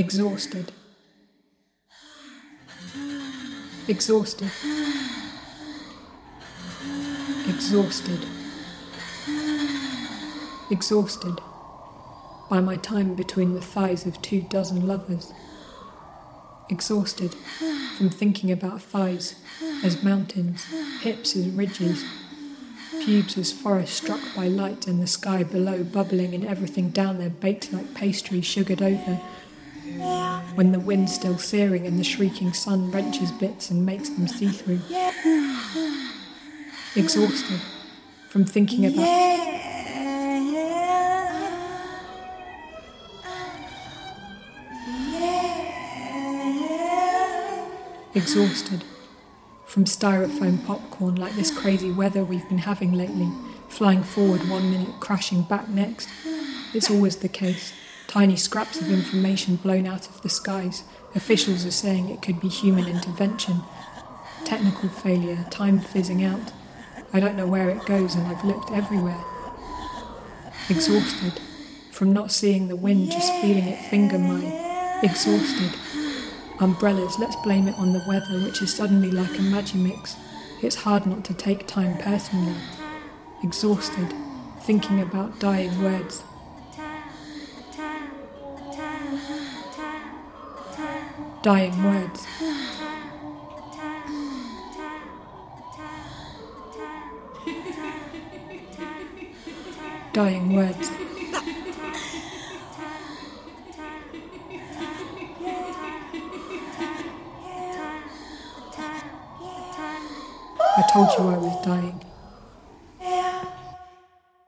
Exhausted. Exhausted. Exhausted. Exhausted by my time between the thighs of two dozen lovers. Exhausted from thinking about thighs as mountains, hips as ridges, pubes as forests struck by light and the sky below bubbling and everything down there baked like pastry sugared over when the wind's still searing and the shrieking sun wrenches bits and makes them see through. Exhausted from thinking about. Exhausted from styrofoam popcorn like this crazy weather we've been having lately, flying forward one minute, crashing back next. It's always the case. Tiny scraps of information blown out of the skies. Officials are saying it could be human intervention. Technical failure, time fizzing out. I don't know where it goes, and I've looked everywhere. Exhausted from not seeing the wind, just feeling it finger my. Exhausted. Umbrellas, let's blame it on the weather, which is suddenly like a magimix. It's hard not to take time personally. Exhausted, thinking about dying words. Dying words. dying words. I told you I was dying.